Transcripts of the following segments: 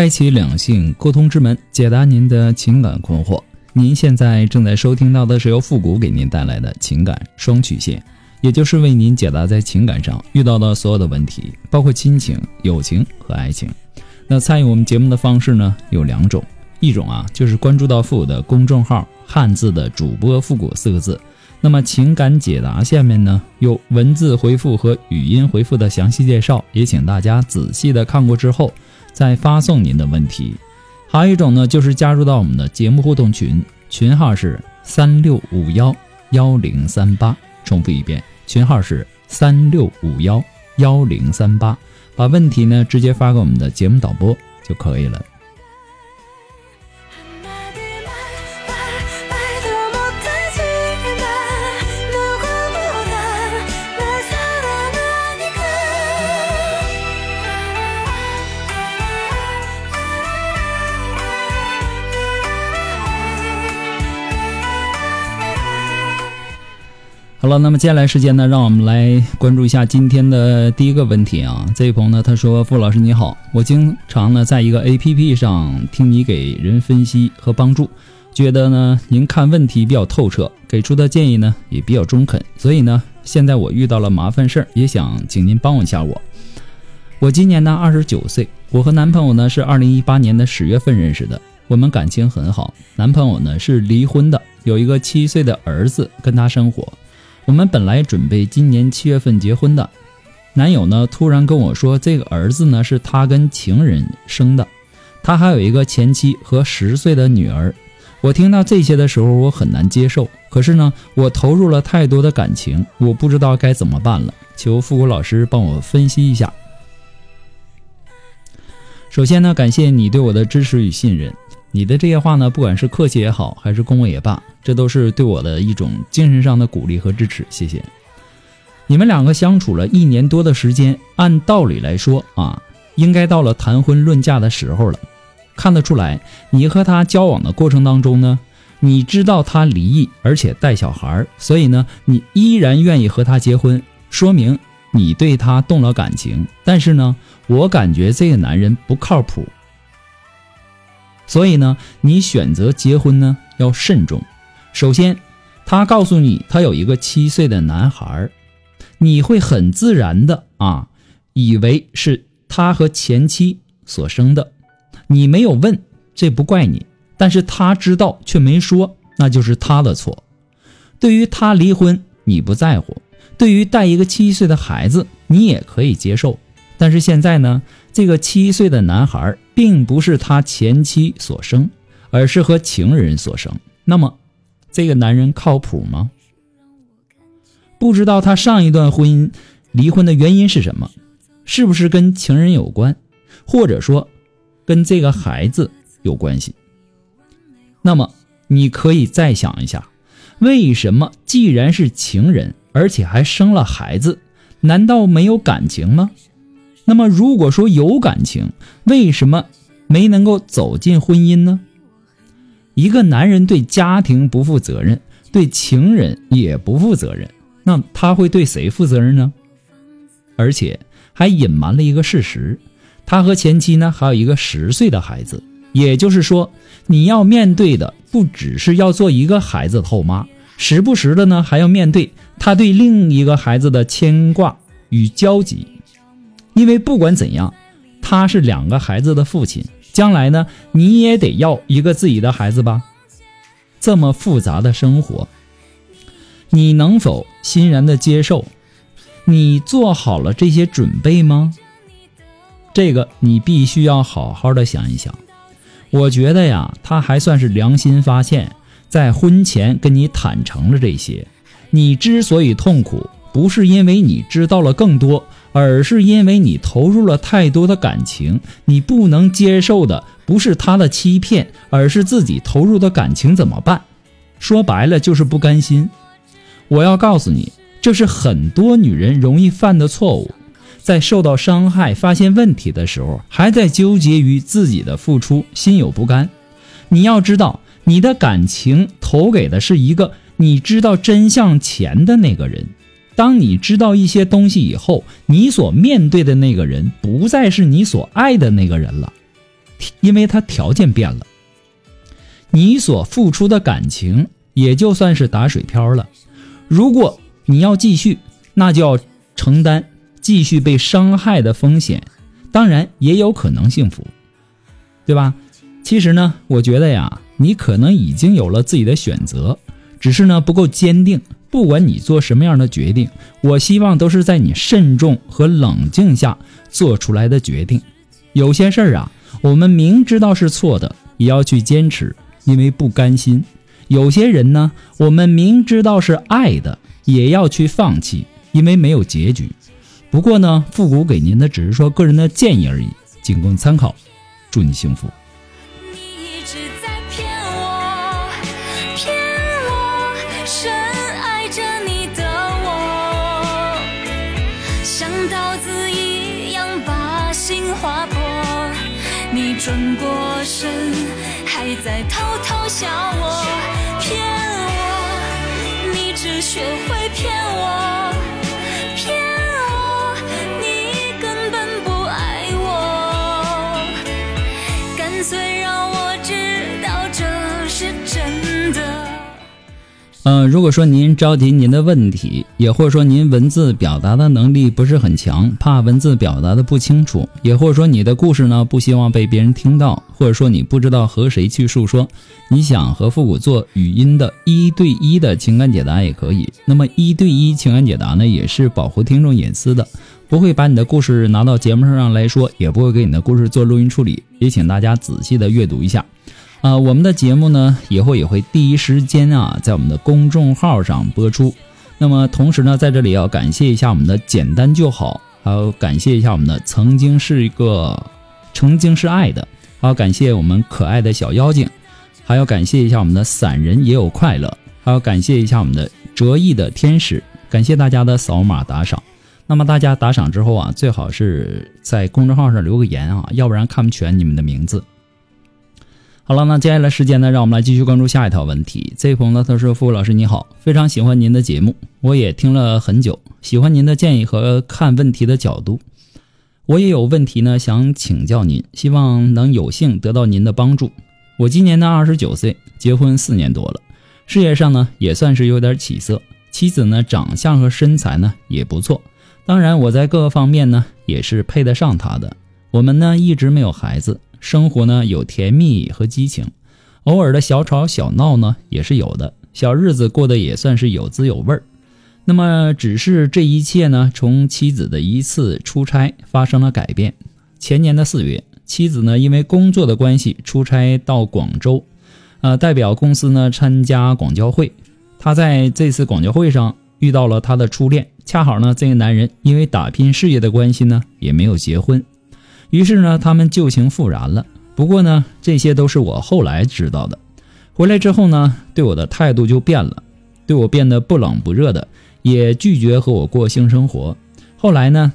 开启两性沟通之门，解答您的情感困惑。您现在正在收听到的是由复古给您带来的情感双曲线，也就是为您解答在情感上遇到的所有的问题，包括亲情、友情和爱情。那参与我们节目的方式呢有两种，一种啊就是关注到复古的公众号“汉字的主播复古”四个字，那么情感解答下面呢有文字回复和语音回复的详细介绍，也请大家仔细的看过之后。再发送您的问题，还有一种呢，就是加入到我们的节目互动群，群号是三六五幺幺零三八。重复一遍，群号是三六五幺幺零三八。把问题呢直接发给我们的节目导播就可以了。好了，那么接下来时间呢，让我们来关注一下今天的第一个问题啊。这位朋友呢，他说：“傅老师你好，我经常呢在一个 A P P 上听你给人分析和帮助，觉得呢您看问题比较透彻，给出的建议呢也比较中肯，所以呢现在我遇到了麻烦事儿，也想请您帮我一下我。我今年呢二十九岁，我和男朋友呢是二零一八年的十月份认识的，我们感情很好，男朋友呢是离婚的，有一个七岁的儿子跟他生活。”我们本来准备今年七月份结婚的，男友呢突然跟我说，这个儿子呢是他跟情人生的，他还有一个前妻和十岁的女儿。我听到这些的时候，我很难接受。可是呢，我投入了太多的感情，我不知道该怎么办了。求复古老师帮我分析一下。首先呢，感谢你对我的支持与信任。你的这些话呢，不管是客气也好，还是恭维也罢，这都是对我的一种精神上的鼓励和支持。谢谢。你们两个相处了一年多的时间，按道理来说啊，应该到了谈婚论嫁的时候了。看得出来，你和他交往的过程当中呢，你知道他离异，而且带小孩，所以呢，你依然愿意和他结婚，说明你对他动了感情。但是呢，我感觉这个男人不靠谱。所以呢，你选择结婚呢要慎重。首先，他告诉你他有一个七岁的男孩，你会很自然的啊，以为是他和前妻所生的。你没有问，这不怪你。但是他知道却没说，那就是他的错。对于他离婚，你不在乎；对于带一个七岁的孩子，你也可以接受。但是现在呢，这个七岁的男孩并不是他前妻所生，而是和情人所生。那么，这个男人靠谱吗？不知道他上一段婚姻离婚的原因是什么，是不是跟情人有关，或者说跟这个孩子有关系？那么，你可以再想一下，为什么既然是情人，而且还生了孩子，难道没有感情吗？那么，如果说有感情，为什么没能够走进婚姻呢？一个男人对家庭不负责任，对情人也不负责任，那他会对谁负责任呢？而且还隐瞒了一个事实：他和前妻呢还有一个十岁的孩子。也就是说，你要面对的不只是要做一个孩子的后妈，时不时的呢还要面对他对另一个孩子的牵挂与焦急。因为不管怎样，他是两个孩子的父亲，将来呢，你也得要一个自己的孩子吧。这么复杂的生活，你能否欣然的接受？你做好了这些准备吗？这个你必须要好好的想一想。我觉得呀，他还算是良心发现，在婚前跟你坦诚了这些。你之所以痛苦。不是因为你知道了更多，而是因为你投入了太多的感情。你不能接受的不是他的欺骗，而是自己投入的感情怎么办？说白了就是不甘心。我要告诉你，这是很多女人容易犯的错误。在受到伤害、发现问题的时候，还在纠结于自己的付出，心有不甘。你要知道，你的感情投给的是一个你知道真相前的那个人。当你知道一些东西以后，你所面对的那个人不再是你所爱的那个人了，因为他条件变了。你所付出的感情也就算是打水漂了。如果你要继续，那就要承担。继续被伤害的风险，当然也有可能幸福，对吧？其实呢，我觉得呀，你可能已经有了自己的选择，只是呢不够坚定。不管你做什么样的决定，我希望都是在你慎重和冷静下做出来的决定。有些事儿啊，我们明知道是错的，也要去坚持，因为不甘心；有些人呢，我们明知道是爱的，也要去放弃，因为没有结局。不过呢，复古给您的只是说个人的建议而已，仅供参考。祝你幸福。学会骗我。嗯、如果说您着急您的问题，也或者说您文字表达的能力不是很强，怕文字表达的不清楚，也或者说你的故事呢不希望被别人听到，或者说你不知道和谁去诉说，你想和复古做语音的一对一的情感解答也可以。那么一对一情感解答呢，也是保护听众隐私的，不会把你的故事拿到节目上来说，也不会给你的故事做录音处理，也请大家仔细的阅读一下。啊、我们的节目呢，以后也会第一时间啊，在我们的公众号上播出。那么同时呢，在这里要感谢一下我们的简单就好，还有感谢一下我们的曾经是一个曾经是爱的，还有感谢我们可爱的小妖精，还要感谢一下我们的散人也有快乐，还要感谢一下我们的折翼的天使，感谢大家的扫码打赏。那么大家打赏之后啊，最好是在公众号上留个言啊，要不然看不全你们的名字。好了，那接下来时间呢，让我们来继续关注下一条问题。这位朋友呢，他说：“付老师你好，非常喜欢您的节目，我也听了很久，喜欢您的建议和看问题的角度。我也有问题呢，想请教您，希望能有幸得到您的帮助。我今年呢二十九岁，结婚四年多了，事业上呢也算是有点起色，妻子呢长相和身材呢也不错，当然我在各个方面呢也是配得上她的。我们呢一直没有孩子。”生活呢有甜蜜和激情，偶尔的小吵小闹呢也是有的，小日子过得也算是有滋有味儿。那么，只是这一切呢，从妻子的一次出差发生了改变。前年的四月，妻子呢因为工作的关系出差到广州，呃，代表公司呢参加广交会。她在这次广交会上遇到了她的初恋，恰好呢这个男人因为打拼事业的关系呢也没有结婚。于是呢，他们旧情复燃了。不过呢，这些都是我后来知道的。回来之后呢，对我的态度就变了，对我变得不冷不热的，也拒绝和我过性生活。后来呢，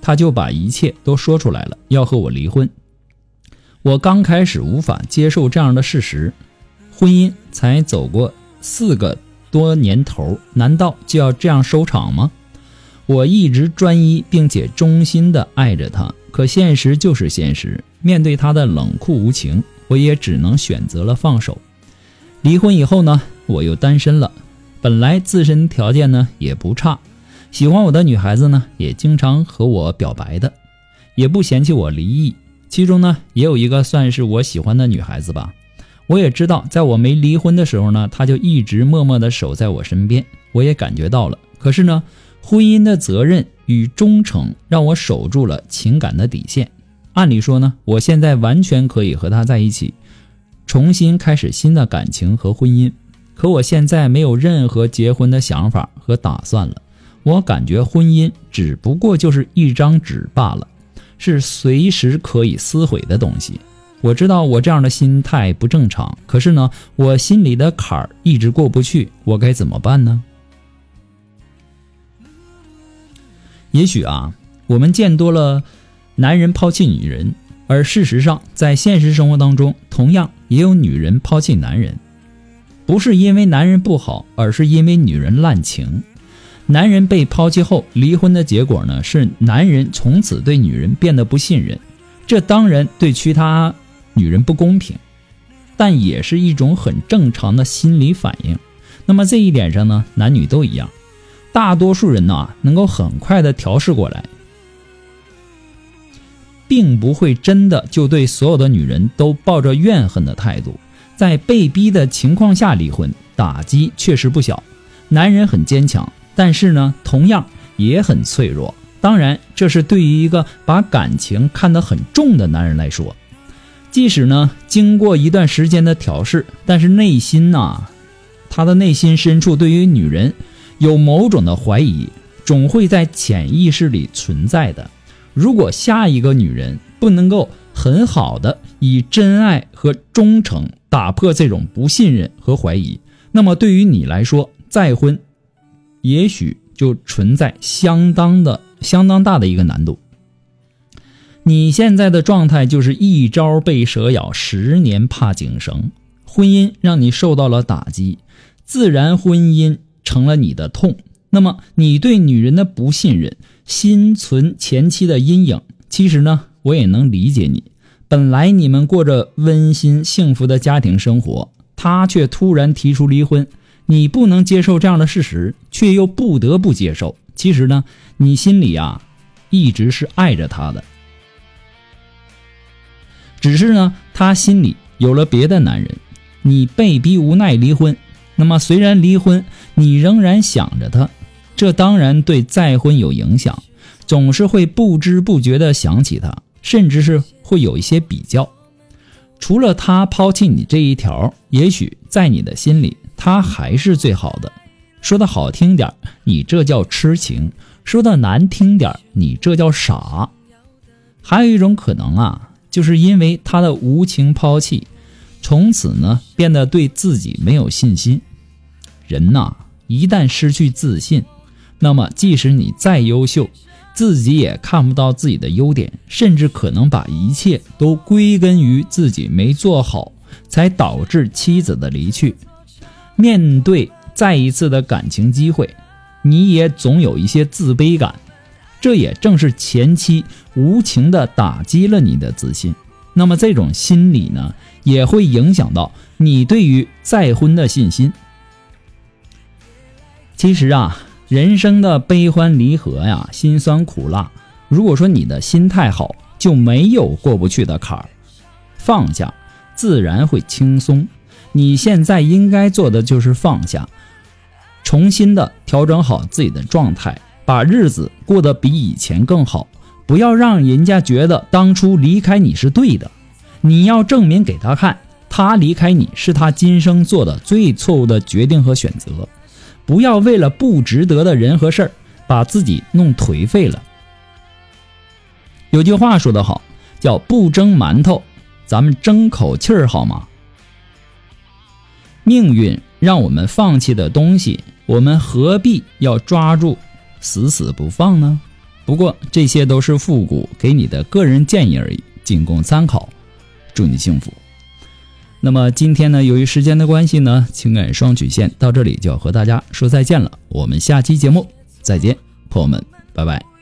他就把一切都说出来了，要和我离婚。我刚开始无法接受这样的事实，婚姻才走过四个多年头，难道就要这样收场吗？我一直专一并且忠心的爱着他。可现实就是现实，面对他的冷酷无情，我也只能选择了放手。离婚以后呢，我又单身了。本来自身条件呢也不差，喜欢我的女孩子呢也经常和我表白的，也不嫌弃我离异。其中呢也有一个算是我喜欢的女孩子吧。我也知道，在我没离婚的时候呢，她就一直默默的守在我身边，我也感觉到了。可是呢，婚姻的责任。与忠诚让我守住了情感的底线。按理说呢，我现在完全可以和他在一起，重新开始新的感情和婚姻。可我现在没有任何结婚的想法和打算了。我感觉婚姻只不过就是一张纸罢了，是随时可以撕毁的东西。我知道我这样的心态不正常，可是呢，我心里的坎儿一直过不去，我该怎么办呢？也许啊，我们见多了男人抛弃女人，而事实上，在现实生活当中，同样也有女人抛弃男人，不是因为男人不好，而是因为女人滥情。男人被抛弃后离婚的结果呢，是男人从此对女人变得不信任，这当然对其他。女人不公平，但也是一种很正常的心理反应。那么这一点上呢，男女都一样。大多数人呢，能够很快的调试过来，并不会真的就对所有的女人都抱着怨恨的态度。在被逼的情况下离婚，打击确实不小。男人很坚强，但是呢，同样也很脆弱。当然，这是对于一个把感情看得很重的男人来说。即使呢，经过一段时间的调试，但是内心呐，他的内心深处对于女人有某种的怀疑，总会在潜意识里存在的。如果下一个女人不能够很好的以真爱和忠诚打破这种不信任和怀疑，那么对于你来说，再婚也许就存在相当的、相当大的一个难度。你现在的状态就是一朝被蛇咬，十年怕井绳。婚姻让你受到了打击，自然婚姻成了你的痛。那么你对女人的不信任，心存前妻的阴影。其实呢，我也能理解你。本来你们过着温馨幸福的家庭生活，他却突然提出离婚，你不能接受这样的事实，却又不得不接受。其实呢，你心里啊，一直是爱着他的。只是呢，他心里有了别的男人，你被逼无奈离婚。那么虽然离婚，你仍然想着他，这当然对再婚有影响，总是会不知不觉的想起他，甚至是会有一些比较。除了他抛弃你这一条，也许在你的心里，他还是最好的。说的好听点，你这叫痴情；说的难听点，你这叫傻。还有一种可能啊。就是因为他的无情抛弃，从此呢变得对自己没有信心。人呐，一旦失去自信，那么即使你再优秀，自己也看不到自己的优点，甚至可能把一切都归根于自己没做好，才导致妻子的离去。面对再一次的感情机会，你也总有一些自卑感。这也正是前妻无情的打击了你的自信，那么这种心理呢，也会影响到你对于再婚的信心。其实啊，人生的悲欢离合呀，辛酸苦辣，如果说你的心态好，就没有过不去的坎儿，放下自然会轻松。你现在应该做的就是放下，重新的调整好自己的状态。把日子过得比以前更好，不要让人家觉得当初离开你是对的，你要证明给他看，他离开你是他今生做的最错误的决定和选择。不要为了不值得的人和事儿，把自己弄颓废了。有句话说得好，叫不争馒头，咱们争口气儿好吗？命运让我们放弃的东西，我们何必要抓住？死死不放呢？不过这些都是复古给你的个人建议而已，仅供参考。祝你幸福。那么今天呢，由于时间的关系呢，情感双曲线到这里就要和大家说再见了。我们下期节目再见，朋友们，拜拜。